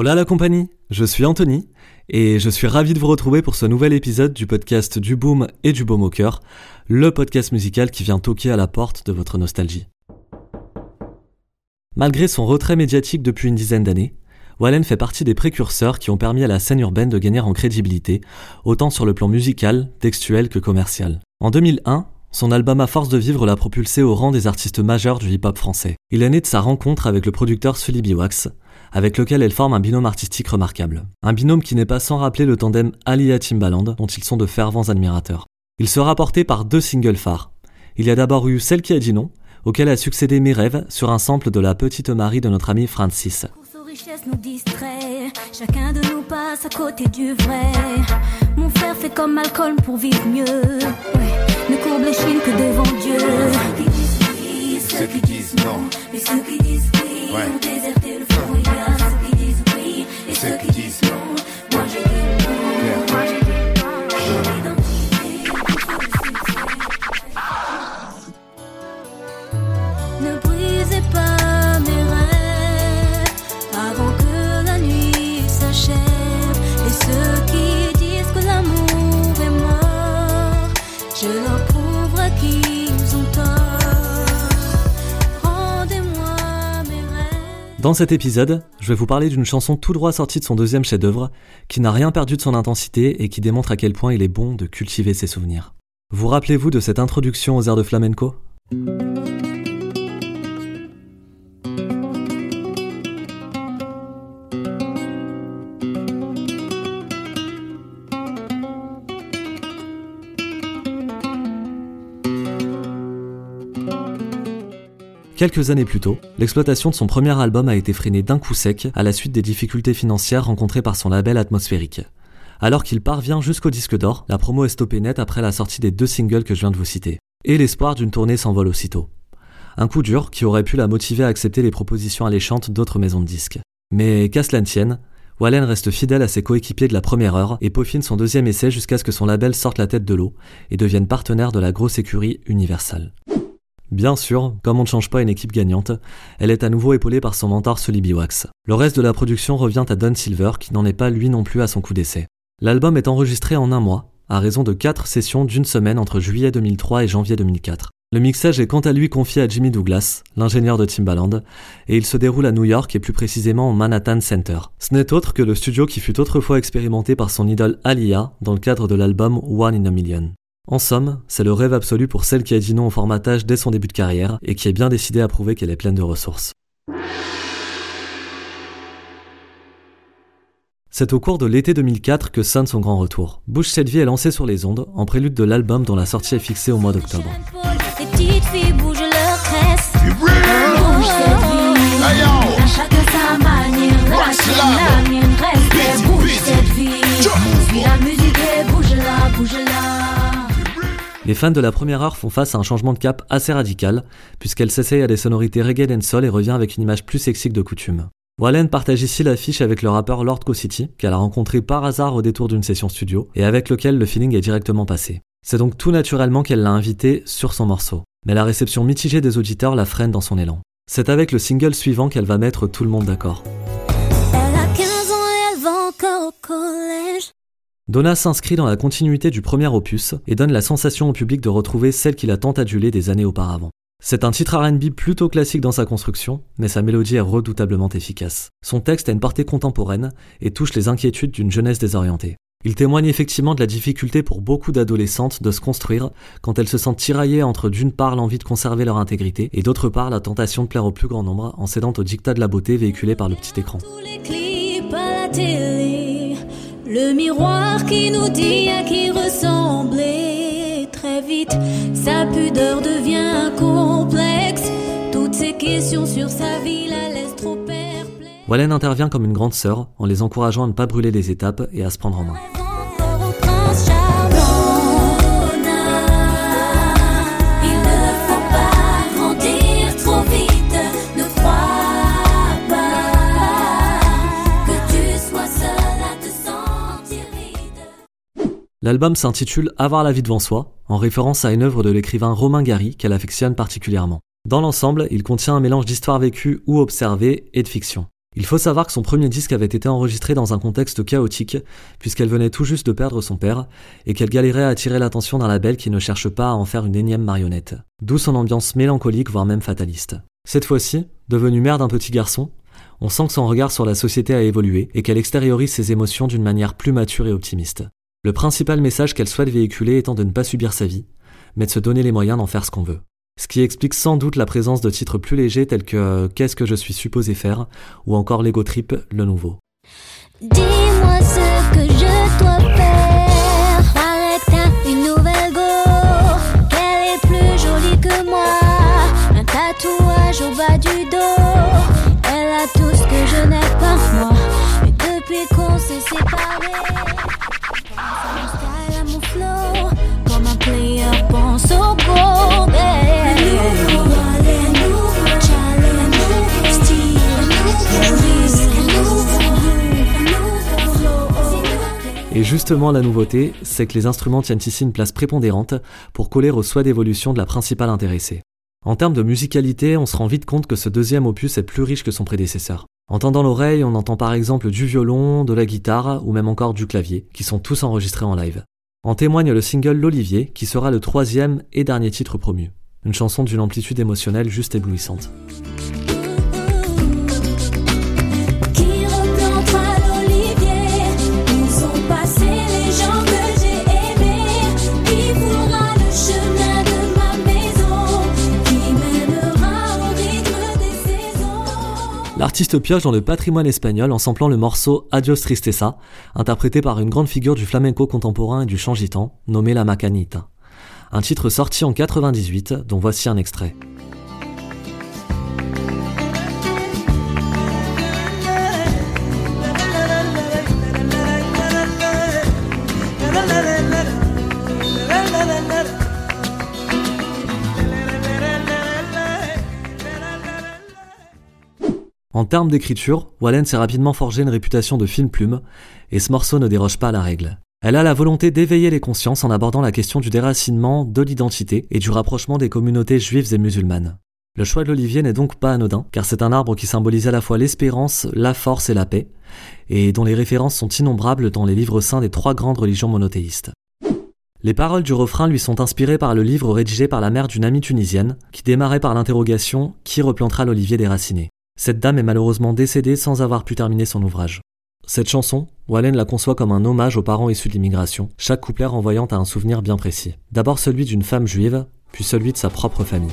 Hola la compagnie, je suis Anthony et je suis ravi de vous retrouver pour ce nouvel épisode du podcast du Boom et du Baume au le podcast musical qui vient toquer à la porte de votre nostalgie. Malgré son retrait médiatique depuis une dizaine d'années, Wallen fait partie des précurseurs qui ont permis à la scène urbaine de gagner en crédibilité, autant sur le plan musical, textuel que commercial. En 2001, son album À force de vivre l'a propulsé au rang des artistes majeurs du hip-hop français. Il est né de sa rencontre avec le producteur Sully Biwax, avec lequel elle forme un binôme artistique remarquable. Un binôme qui n'est pas sans rappeler le tandem Ali Timbaland, dont ils sont de fervents admirateurs. Il sera porté par deux singles phares. Il y a d'abord eu Celle qui a dit non, auquel a succédé Mes rêves sur un sample de la petite Marie de notre ami Francis. nous distrait, chacun de nous passe à côté du vrai. Mon frère fait comme Malcolm pour vivre mieux. ne courbe les chines que devant Dieu. Ceux qui disent oui, ceux qui disent non, mais ceux qui disent oui ont déserté le fond. Dans cet épisode, je vais vous parler d'une chanson tout droit sortie de son deuxième chef-d'œuvre, qui n'a rien perdu de son intensité et qui démontre à quel point il est bon de cultiver ses souvenirs. Vous rappelez-vous de cette introduction aux airs de flamenco? Quelques années plus tôt, l'exploitation de son premier album a été freinée d'un coup sec à la suite des difficultés financières rencontrées par son label atmosphérique. Alors qu'il parvient jusqu'au disque d'or, la promo est stoppée net après la sortie des deux singles que je viens de vous citer. Et l'espoir d'une tournée s'envole aussitôt. Un coup dur qui aurait pu la motiver à accepter les propositions alléchantes d'autres maisons de disques. Mais qu'à cela ne tienne, Wallen reste fidèle à ses coéquipiers de la première heure et peaufine son deuxième essai jusqu'à ce que son label sorte la tête de l'eau et devienne partenaire de la grosse écurie Universal. Bien sûr, comme on ne change pas une équipe gagnante, elle est à nouveau épaulée par son mentor Sully Biwax. Le reste de la production revient à Don Silver qui n'en est pas lui non plus à son coup d'essai. L'album est enregistré en un mois, à raison de quatre sessions d'une semaine entre juillet 2003 et janvier 2004. Le mixage est quant à lui confié à Jimmy Douglas, l'ingénieur de Timbaland, et il se déroule à New York et plus précisément au Manhattan Center. Ce n'est autre que le studio qui fut autrefois expérimenté par son idole Alia dans le cadre de l'album One in a Million. En somme, c'est le rêve absolu pour celle qui a dit non au formatage dès son début de carrière et qui est bien décidée à prouver qu'elle est pleine de ressources. C'est au cours de l'été 2004 que sonne son grand retour. Bouge cette vie est lancée sur les ondes, en prélude de l'album dont la sortie est fixée au mois d'octobre. Bouge Les fans de la première heure font face à un changement de cap assez radical, puisqu'elle s'essaye à des sonorités reggae dancehall et revient avec une image plus sexy que de coutume. Wallen partage ici l'affiche avec le rappeur Lord City, qu'elle a rencontré par hasard au détour d'une session studio, et avec lequel le feeling est directement passé. C'est donc tout naturellement qu'elle l'a invité sur son morceau. Mais la réception mitigée des auditeurs la freine dans son élan. C'est avec le single suivant qu'elle va mettre tout le monde d'accord. Elle a 15 ans et elle va encore au collège. Donna s'inscrit dans la continuité du premier opus et donne la sensation au public de retrouver celle qu'il a tant adulée des années auparavant. C'est un titre RB plutôt classique dans sa construction, mais sa mélodie est redoutablement efficace. Son texte a une portée contemporaine et touche les inquiétudes d'une jeunesse désorientée. Il témoigne effectivement de la difficulté pour beaucoup d'adolescentes de se construire quand elles se sentent tiraillées entre d'une part l'envie de conserver leur intégrité et d'autre part la tentation de plaire au plus grand nombre en cédant au dictat de la beauté véhiculé par le petit écran. Le miroir qui nous dit à qui ressembler. Très vite, sa pudeur devient complexe. Toutes ces questions sur sa vie la laissent trop perplexe. Wallen intervient comme une grande sœur en les encourageant à ne pas brûler les étapes et à se prendre en main. L'album s'intitule Avoir la vie devant soi, en référence à une œuvre de l'écrivain Romain Gary qu'elle affectionne particulièrement. Dans l'ensemble, il contient un mélange d'histoires vécues ou observées et de fiction. Il faut savoir que son premier disque avait été enregistré dans un contexte chaotique, puisqu'elle venait tout juste de perdre son père, et qu'elle galérait à attirer l'attention d'un label qui ne cherche pas à en faire une énième marionnette. D'où son ambiance mélancolique, voire même fataliste. Cette fois-ci, devenue mère d'un petit garçon, on sent que son regard sur la société a évolué et qu'elle extériorise ses émotions d'une manière plus mature et optimiste. Le principal message qu'elle souhaite véhiculer étant de ne pas subir sa vie, mais de se donner les moyens d'en faire ce qu'on veut ce qui explique sans doute la présence de titres plus légers tels que euh, Qu'est-ce que je suis supposé faire ou encore Lego Trip, le nouveau. Dis-moi ce que je dois faire. Justement, la nouveauté, c'est que les instruments tiennent ici une place prépondérante pour coller au souhait d'évolution de la principale intéressée. En termes de musicalité, on se rend vite compte que ce deuxième opus est plus riche que son prédécesseur. En tendant l'oreille, on entend par exemple du violon, de la guitare ou même encore du clavier, qui sont tous enregistrés en live. En témoigne le single L'Olivier, qui sera le troisième et dernier titre promu. Une chanson d'une amplitude émotionnelle juste éblouissante. L'artiste pioche dans le patrimoine espagnol en samplant le morceau Adios Tristeza, interprété par une grande figure du flamenco contemporain et du chant gitan, nommée La Macanita. Un titre sorti en 98, dont voici un extrait. En termes d'écriture, Wallen s'est rapidement forgé une réputation de fine plume, et ce morceau ne déroge pas à la règle. Elle a la volonté d'éveiller les consciences en abordant la question du déracinement, de l'identité et du rapprochement des communautés juives et musulmanes. Le choix de l'olivier n'est donc pas anodin, car c'est un arbre qui symbolise à la fois l'espérance, la force et la paix, et dont les références sont innombrables dans les livres saints des trois grandes religions monothéistes. Les paroles du refrain lui sont inspirées par le livre rédigé par la mère d'une amie tunisienne, qui démarrait par l'interrogation Qui replantera l'olivier déraciné? Cette dame est malheureusement décédée sans avoir pu terminer son ouvrage. Cette chanson, Wallen la conçoit comme un hommage aux parents issus de l'immigration, chaque couplet renvoyant à un souvenir bien précis. D'abord celui d'une femme juive, puis celui de sa propre famille.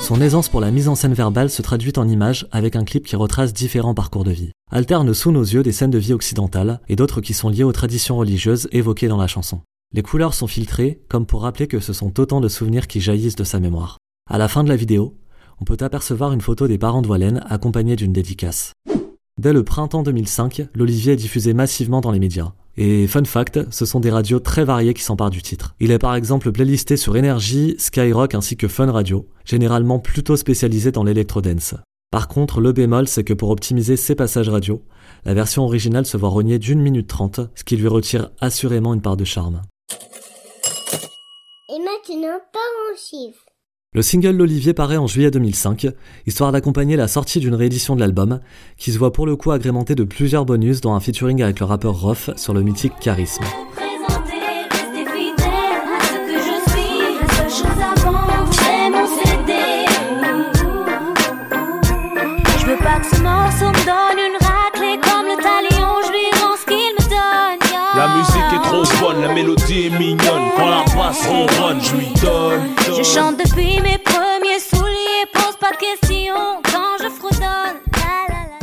Son aisance pour la mise en scène verbale se traduit en images avec un clip qui retrace différents parcours de vie. Alterne sous nos yeux des scènes de vie occidentales et d'autres qui sont liées aux traditions religieuses évoquées dans la chanson. Les couleurs sont filtrées comme pour rappeler que ce sont autant de souvenirs qui jaillissent de sa mémoire. À la fin de la vidéo, on peut apercevoir une photo des parents de Wallen accompagnée d'une dédicace. Dès le printemps 2005, l'Olivier est diffusé massivement dans les médias. Et fun fact, ce sont des radios très variées qui s'emparent du titre. Il est par exemple playlisté sur Energy, Skyrock ainsi que Fun Radio, généralement plutôt spécialisé dans l'électro-dance. Par contre, le bémol, c'est que pour optimiser ses passages radio, la version originale se voit rogner d'une minute trente, ce qui lui retire assurément une part de charme. Et maintenant, pas en chiffres. Le single L'Olivier paraît en juillet 2005, histoire d'accompagner la sortie d'une réédition de l'album, qui se voit pour le coup agrémenté de plusieurs bonus, dont un featuring avec le rappeur Roth sur le mythique Charisme. Mélodie est mignonne. Quand la basse ronronne, je lui donne. Je chante depuis mes premiers souliers, pose pas de questions.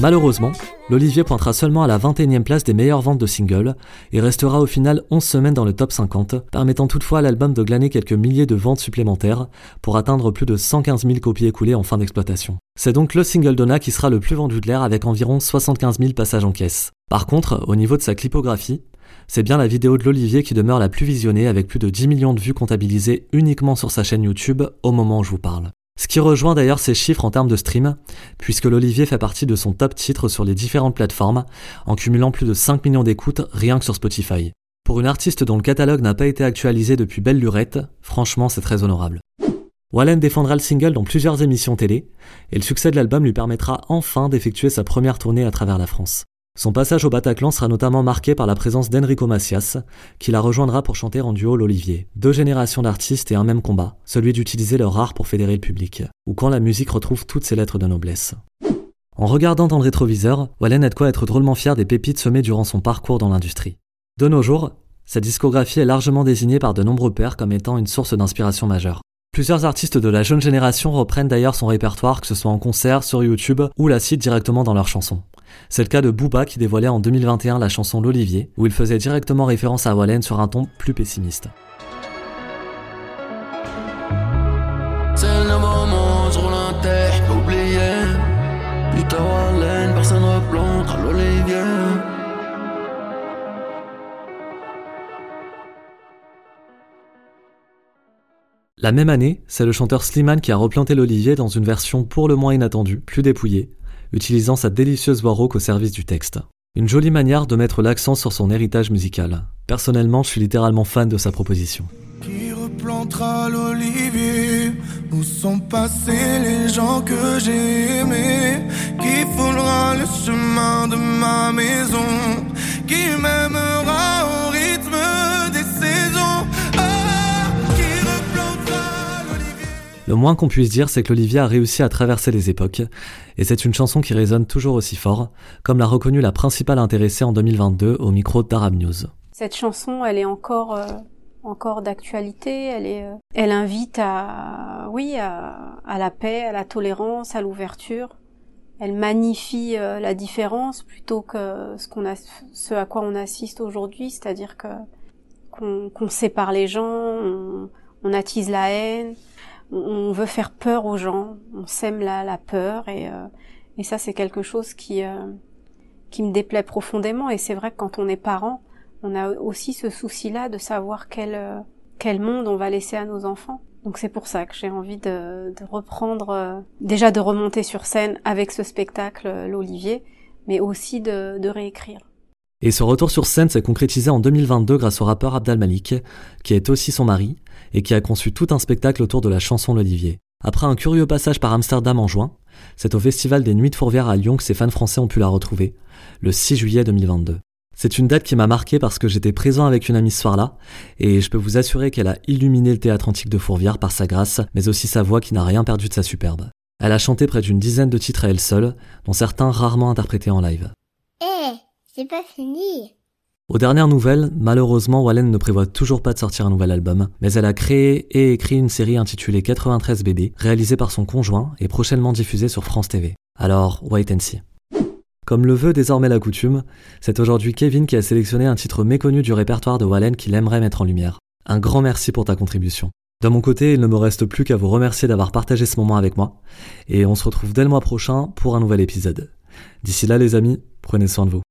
Malheureusement, l'Olivier pointera seulement à la 21e place des meilleures ventes de singles et restera au final 11 semaines dans le top 50, permettant toutefois à l'album de glaner quelques milliers de ventes supplémentaires pour atteindre plus de 115 000 copies écoulées en fin d'exploitation. C'est donc le single Donna qui sera le plus vendu de l'air avec environ 75 000 passages en caisse. Par contre, au niveau de sa clipographie, c'est bien la vidéo de l'Olivier qui demeure la plus visionnée avec plus de 10 millions de vues comptabilisées uniquement sur sa chaîne YouTube au moment où je vous parle. Ce qui rejoint d'ailleurs ses chiffres en termes de stream, puisque l'Olivier fait partie de son top titre sur les différentes plateformes, en cumulant plus de 5 millions d'écoutes rien que sur Spotify. Pour une artiste dont le catalogue n'a pas été actualisé depuis Belle Lurette, franchement c'est très honorable. Wallen défendra le single dans plusieurs émissions télé, et le succès de l'album lui permettra enfin d'effectuer sa première tournée à travers la France. Son passage au Bataclan sera notamment marqué par la présence d'Enrico Macias, qui la rejoindra pour chanter en duo l'Olivier. Deux générations d'artistes et un même combat, celui d'utiliser leur art pour fédérer le public, ou quand la musique retrouve toutes ses lettres de noblesse. En regardant dans le rétroviseur, Wallen a de quoi être drôlement fier des pépites semées durant son parcours dans l'industrie. De nos jours, sa discographie est largement désignée par de nombreux pairs comme étant une source d'inspiration majeure. Plusieurs artistes de la jeune génération reprennent d'ailleurs son répertoire, que ce soit en concert, sur YouTube ou la citent directement dans leurs chansons. C'est le cas de Booba qui dévoilait en 2021 la chanson L'Olivier, où il faisait directement référence à Wallen sur un ton plus pessimiste. La même année, c'est le chanteur Slimane qui a replanté l'olivier dans une version pour le moins inattendue, plus dépouillée, utilisant sa délicieuse voix rauque au service du texte. Une jolie manière de mettre l'accent sur son héritage musical. Personnellement, je suis littéralement fan de sa proposition. Qui replantera l'olivier? Où sont passés les gens que j'ai aimés? Qui foulera le chemin de ma maison? Le moins qu'on puisse dire, c'est que l'Olivier a réussi à traverser les époques, et c'est une chanson qui résonne toujours aussi fort, comme l'a reconnu la principale intéressée en 2022 au micro d'Arab News. Cette chanson, elle est encore, euh, encore d'actualité. Elle euh, elle invite à, oui, à, la paix, à la tolérance, à l'ouverture. Elle magnifie euh, la différence plutôt que ce qu'on a, ce à quoi on assiste aujourd'hui, c'est-à-dire que qu'on sépare les gens, on attise la haine on veut faire peur aux gens, on sème la, la peur et, euh, ça c'est quelque chose qui euh, qui me déplaît profondément et c'est vrai que quand on est parent, on a aussi ce souci-là de savoir quel euh, monde on va laisser à nos enfants. Donc c'est pour ça que j'ai envie de, reprendre, déjà de remonter sur scène avec ce spectacle l'Olivier, mais aussi de, de réécrire. Et ce retour sur scène s'est concrétisé en 2022 grâce au rappeur Abdal Malik, qui est aussi son mari, et qui a conçu tout un spectacle autour de la chanson L'Olivier. Après un curieux passage par Amsterdam en juin, c'est au Festival des Nuits de Fourvière à Lyon que ses fans français ont pu la retrouver, le 6 juillet 2022. C'est une date qui m'a marqué parce que j'étais présent avec une amie ce soir-là, et je peux vous assurer qu'elle a illuminé le théâtre antique de Fourvière par sa grâce, mais aussi sa voix qui n'a rien perdu de sa superbe. Elle a chanté près d'une dizaine de titres à elle seule, dont certains rarement interprétés en live. Eh, c'est pas fini aux dernières nouvelles, malheureusement, Wallen ne prévoit toujours pas de sortir un nouvel album, mais elle a créé et écrit une série intitulée 93 bébés, réalisée par son conjoint et prochainement diffusée sur France TV. Alors, wait and see. Comme le veut désormais la coutume, c'est aujourd'hui Kevin qui a sélectionné un titre méconnu du répertoire de Wallen qu'il aimerait mettre en lumière. Un grand merci pour ta contribution. De mon côté, il ne me reste plus qu'à vous remercier d'avoir partagé ce moment avec moi, et on se retrouve dès le mois prochain pour un nouvel épisode. D'ici là les amis, prenez soin de vous.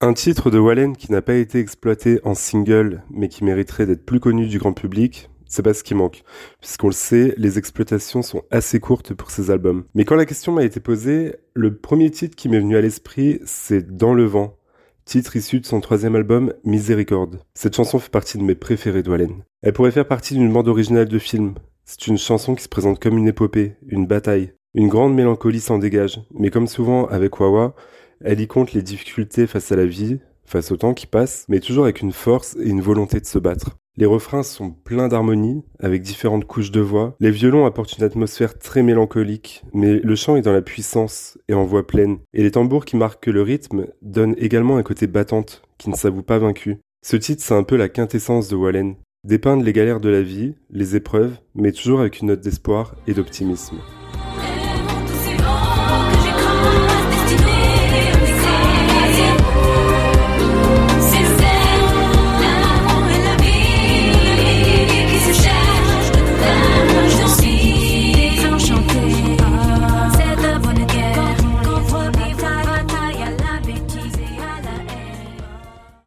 Un titre de Wallen qui n'a pas été exploité en single, mais qui mériterait d'être plus connu du grand public, c'est pas ce qui manque. Puisqu'on le sait, les exploitations sont assez courtes pour ces albums. Mais quand la question m'a été posée, le premier titre qui m'est venu à l'esprit, c'est Dans le vent, titre issu de son troisième album Miséricorde. Cette chanson fait partie de mes préférés de Wallen. Elle pourrait faire partie d'une bande originale de film. C'est une chanson qui se présente comme une épopée, une bataille. Une grande mélancolie s'en dégage, mais comme souvent avec Wawa, elle y compte les difficultés face à la vie, face au temps qui passe, mais toujours avec une force et une volonté de se battre. Les refrains sont pleins d'harmonie, avec différentes couches de voix. Les violons apportent une atmosphère très mélancolique, mais le chant est dans la puissance et en voix pleine. Et les tambours qui marquent le rythme donnent également un côté battante, qui ne s'avoue pas vaincu. Ce titre, c'est un peu la quintessence de Wallen. Dépeindre les galères de la vie, les épreuves, mais toujours avec une note d'espoir et d'optimisme.